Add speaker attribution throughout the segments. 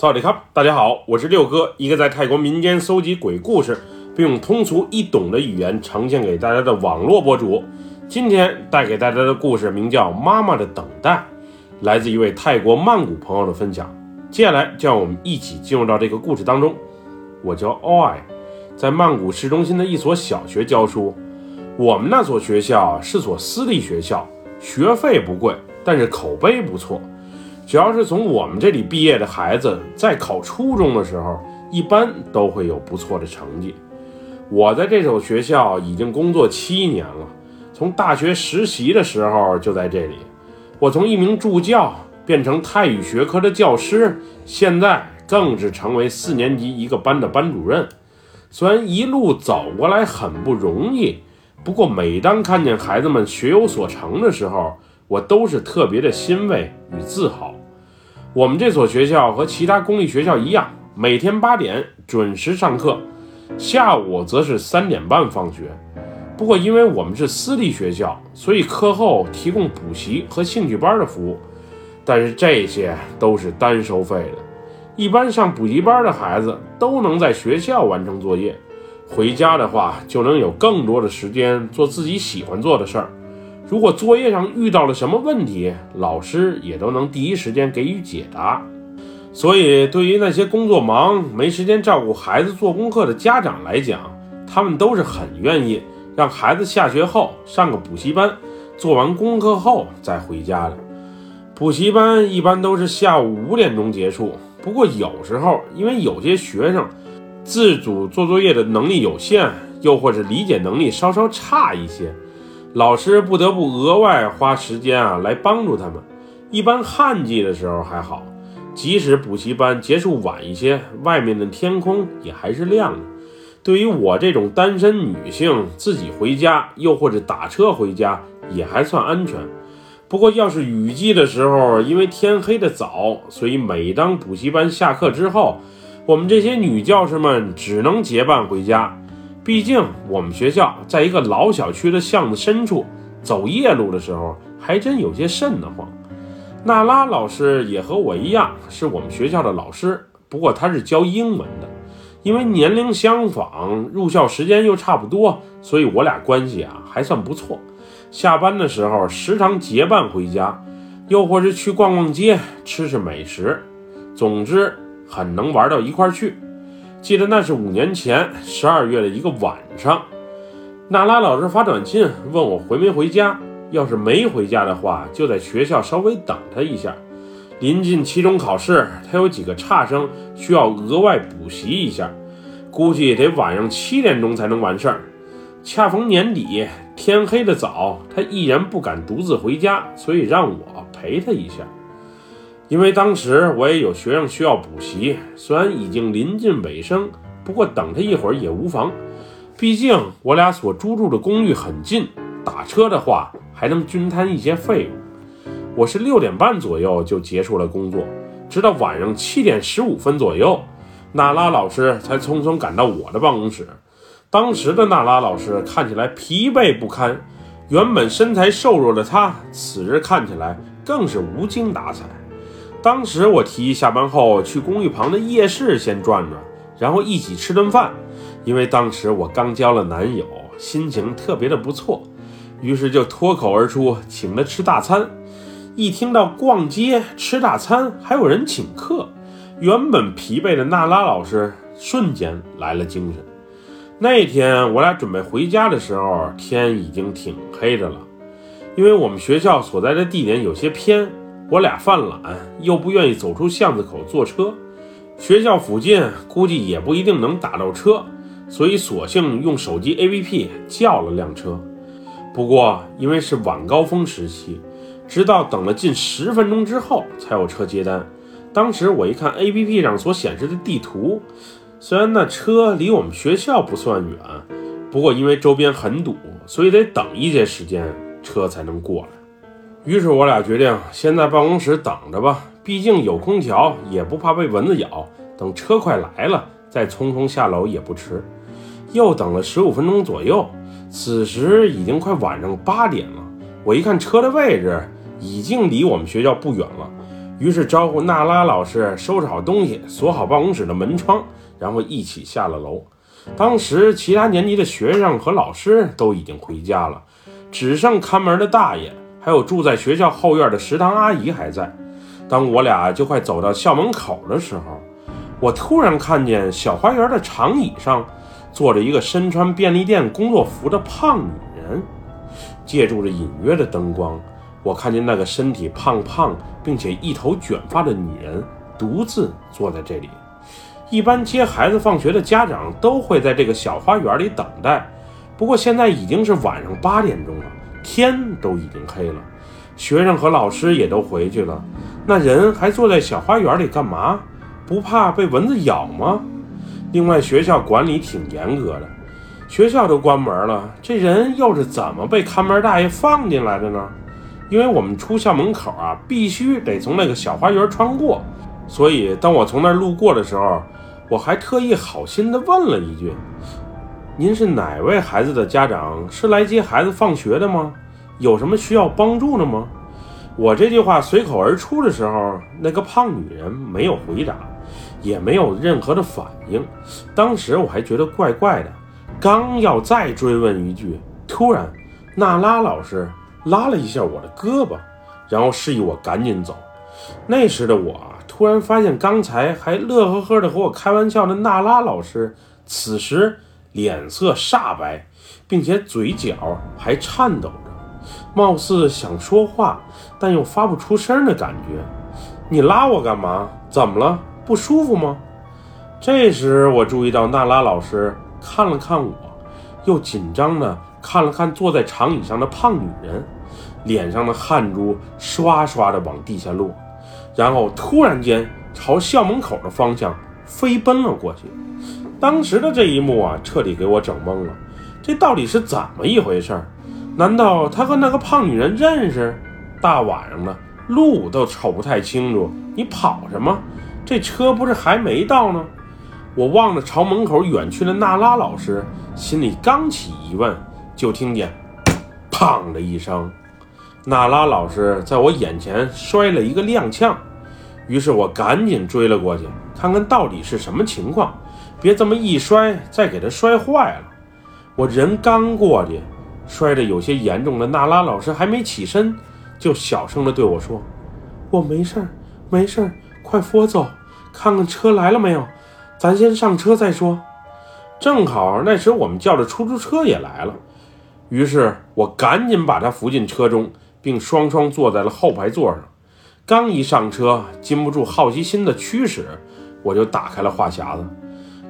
Speaker 1: 萨瓦迪卡，大家好，我是六哥，一个在泰国民间搜集鬼故事，并用通俗易懂的语言呈现给大家的网络博主。今天带给大家的故事名叫《妈妈的等待》，来自一位泰国曼谷朋友的分享。接下来，就让我们一起进入到这个故事当中。我叫 Oi，在曼谷市中心的一所小学教书。我们那所学校是所私立学校，学费不贵，但是口碑不错。只要是从我们这里毕业的孩子，在考初中的时候，一般都会有不错的成绩。我在这所学校已经工作七年了，从大学实习的时候就在这里。我从一名助教变成泰语学科的教师，现在更是成为四年级一个班的班主任。虽然一路走过来很不容易，不过每当看见孩子们学有所成的时候，我都是特别的欣慰与自豪。我们这所学校和其他公立学校一样，每天八点准时上课，下午则是三点半放学。不过，因为我们是私立学校，所以课后提供补习和兴趣班的服务，但是这些都是单收费的。一般上补习班的孩子都能在学校完成作业，回家的话就能有更多的时间做自己喜欢做的事儿。如果作业上遇到了什么问题，老师也都能第一时间给予解答。所以，对于那些工作忙、没时间照顾孩子做功课的家长来讲，他们都是很愿意让孩子下学后上个补习班，做完功课后再回家的。补习班一般都是下午五点钟结束，不过有时候因为有些学生自主做作业的能力有限，又或者理解能力稍稍差一些。老师不得不额外花时间啊来帮助他们。一般旱季的时候还好，即使补习班结束晚一些，外面的天空也还是亮的。对于我这种单身女性，自己回家又或者打车回家也还算安全。不过要是雨季的时候，因为天黑的早，所以每当补习班下课之后，我们这些女教师们只能结伴回家。毕竟我们学校在一个老小区的巷子深处，走夜路的时候还真有些瘆得慌。娜拉老师也和我一样是我们学校的老师，不过她是教英文的。因为年龄相仿，入校时间又差不多，所以我俩关系啊还算不错。下班的时候时常结伴回家，又或是去逛逛街、吃吃美食，总之很能玩到一块去。记得那是五年前十二月的一个晚上，娜拉老师发短信问我回没回家。要是没回家的话，就在学校稍微等他一下。临近期中考试，他有几个差生需要额外补习一下，估计得晚上七点钟才能完事儿。恰逢年底，天黑的早，他毅然不敢独自回家，所以让我陪他一下。因为当时我也有学生需要补习，虽然已经临近尾声，不过等他一会儿也无妨。毕竟我俩所租住的公寓很近，打车的话还能均摊一些费用。我是六点半左右就结束了工作，直到晚上七点十五分左右，娜拉老师才匆匆赶到我的办公室。当时的娜拉老师看起来疲惫不堪，原本身材瘦弱的她，此时看起来更是无精打采。当时我提议下班后去公寓旁的夜市先转转，然后一起吃顿饭。因为当时我刚交了男友，心情特别的不错，于是就脱口而出请他吃大餐。一听到逛街吃大餐还有人请客，原本疲惫的娜拉老师瞬间来了精神。那天我俩准备回家的时候，天已经挺黑的了，因为我们学校所在的地点有些偏。我俩犯懒，又不愿意走出巷子口坐车，学校附近估计也不一定能打到车，所以索性用手机 APP 叫了辆车。不过因为是晚高峰时期，直到等了近十分钟之后才有车接单。当时我一看 APP 上所显示的地图，虽然那车离我们学校不算远，不过因为周边很堵，所以得等一些时间车才能过来。于是我俩决定先在办公室等着吧，毕竟有空调，也不怕被蚊子咬。等车快来了，再匆匆下楼也不迟。又等了十五分钟左右，此时已经快晚上八点了。我一看车的位置，已经离我们学校不远了。于是招呼娜拉老师收拾好东西，锁好办公室的门窗，然后一起下了楼。当时其他年级的学生和老师都已经回家了，只剩看门的大爷，还有住在学校后院的食堂阿姨还在。当我俩就快走到校门口的时候，我突然看见小花园的长椅上坐着一个身穿便利店工作服的胖女人。借助着隐约的灯光，我看见那个身体胖胖并且一头卷发的女人独自坐在这里。一般接孩子放学的家长都会在这个小花园里等待，不过现在已经是晚上八点钟了，天都已经黑了，学生和老师也都回去了。那人还坐在小花园里干嘛？不怕被蚊子咬吗？另外，学校管理挺严格的，学校都关门了，这人又是怎么被看门大爷放进来的呢？因为我们出校门口啊，必须得从那个小花园穿过，所以当我从那儿路过的时候，我还特意好心的问了一句：“您是哪位孩子的家长？是来接孩子放学的吗？有什么需要帮助的吗？”我这句话随口而出的时候，那个胖女人没有回答，也没有任何的反应。当时我还觉得怪怪的，刚要再追问一句，突然娜拉老师拉了一下我的胳膊，然后示意我赶紧走。那时的我啊，突然发现刚才还乐呵呵的和我开玩笑的娜拉老师，此时脸色煞白，并且嘴角还颤抖着。貌似想说话，但又发不出声的感觉。你拉我干嘛？怎么了？不舒服吗？这时我注意到娜拉老师看了看我，又紧张的看了看坐在长椅上的胖女人，脸上的汗珠刷刷的往地下落，然后突然间朝校门口的方向飞奔了过去。当时的这一幕啊，彻底给我整懵了。这到底是怎么一回事？难道他和那个胖女人认识？大晚上的，路都瞅不太清楚，你跑什么？这车不是还没到呢？我望着朝门口远去的娜拉老师，心里刚起疑问，就听见“砰”的一声，娜拉老师在我眼前摔了一个踉跄。于是我赶紧追了过去，看看到底是什么情况，别这么一摔再给他摔坏了。我人刚过去。摔得有些严重的娜拉老师还没起身，就小声地对我说：“我没事儿，没事儿，快扶我走，看看车来了没有，咱先上车再说。”正好那时我们叫的出租车也来了，于是我赶紧把他扶进车中，并双双坐在了后排座上。刚一上车，禁不住好奇心的驱使，我就打开了话匣子：“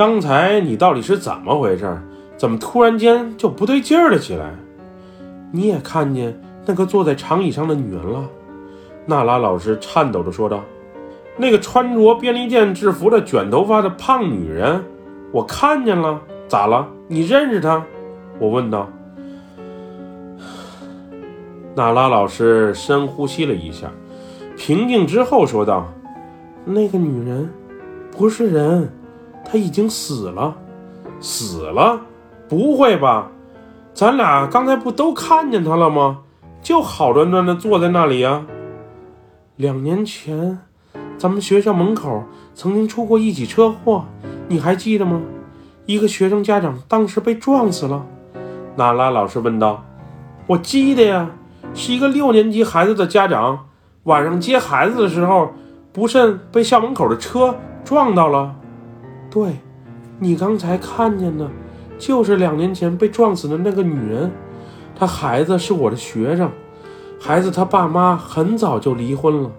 Speaker 1: 刚才你到底是怎么回事？”怎么突然间就不对劲儿了起来？你也看见那个坐在长椅上的女人了？娜拉老师颤抖着说道：“那个穿着便利店制服的卷头发的胖女人，我看见了。咋了？你认识她？”我问道。娜拉老师深呼吸了一下，平静之后说道：“那个女人不是人，他已经死了，死了。”不会吧，咱俩刚才不都看见他了吗？就好端端的坐在那里呀。两年前，咱们学校门口曾经出过一起车祸，你还记得吗？一个学生家长当时被撞死了。娜拉老师问道：“我记得呀，是一个六年级孩子的家长，晚上接孩子的时候，不慎被校门口的车撞到了。对，你刚才看见的。”就是两年前被撞死的那个女人，她孩子是我的学生，孩子他爸妈很早就离婚了，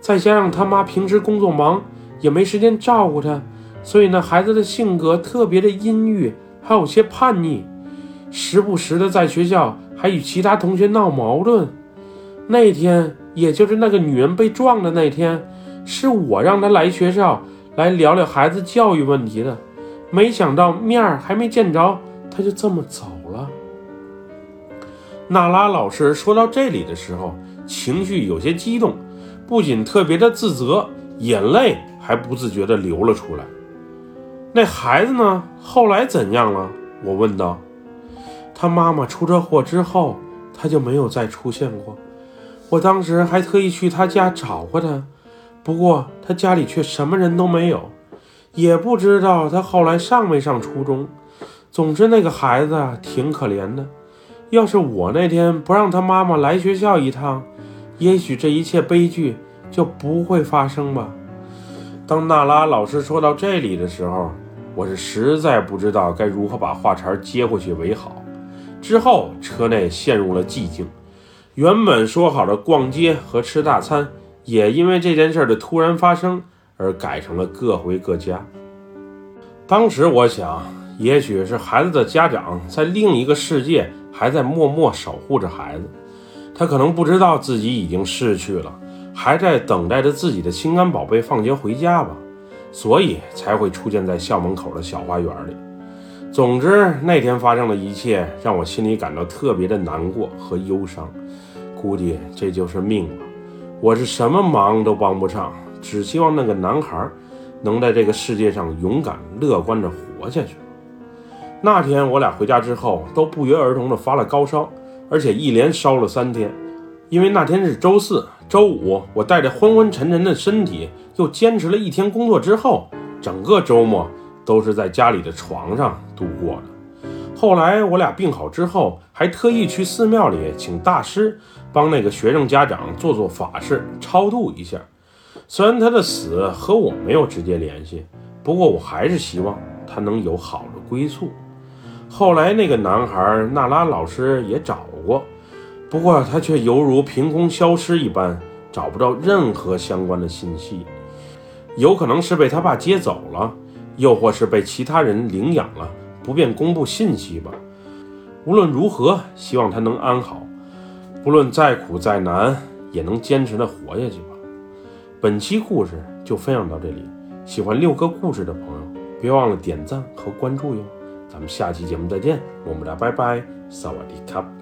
Speaker 1: 再加上他妈平时工作忙，也没时间照顾他，所以呢，孩子的性格特别的阴郁，还有些叛逆，时不时的在学校还与其他同学闹矛盾。那天，也就是那个女人被撞的那天，是我让他来学校来聊聊孩子教育问题的。没想到面儿还没见着，他就这么走了。娜拉老师说到这里的时候，情绪有些激动，不仅特别的自责，眼泪还不自觉地流了出来。那孩子呢？后来怎样了？我问道。他妈妈出车祸之后，他就没有再出现过。我当时还特意去他家找过他，不过他家里却什么人都没有，也不知道他后来上没上初中。总之，那个孩子啊，挺可怜的。要是我那天不让他妈妈来学校一趟，也许这一切悲剧就不会发生吧。当娜拉老师说到这里的时候，我是实在不知道该如何把话茬接回去为好。之后，车内陷入了寂静。原本说好的逛街和吃大餐，也因为这件事的突然发生而改成了各回各家。当时我想，也许是孩子的家长在另一个世界还在默默守护着孩子，他可能不知道自己已经逝去了。还在等待着自己的心肝宝贝放学回家吧，所以才会出现在校门口的小花园里。总之，那天发生的一切让我心里感到特别的难过和忧伤。估计这就是命吧。我是什么忙都帮不上，只希望那个男孩能在这个世界上勇敢乐观地活下去。那天我俩回家之后，都不约而同地发了高烧，而且一连烧了三天。因为那天是周四。周五，我带着昏昏沉沉的身体，又坚持了一天工作之后，整个周末都是在家里的床上度过的。后来我俩病好之后，还特意去寺庙里请大师帮那个学生家长做做法事，超度一下。虽然他的死和我没有直接联系，不过我还是希望他能有好的归宿。后来那个男孩娜拉老师也找过。不过他却犹如凭空消失一般，找不到任何相关的信息。有可能是被他爸接走了，又或是被其他人领养了，不便公布信息吧。无论如何，希望他能安好。不论再苦再难，也能坚持的活下去吧。本期故事就分享到这里，喜欢六哥故事的朋友，别忘了点赞和关注哟。咱们下期节目再见，么么哒，拜拜，萨瓦迪卡。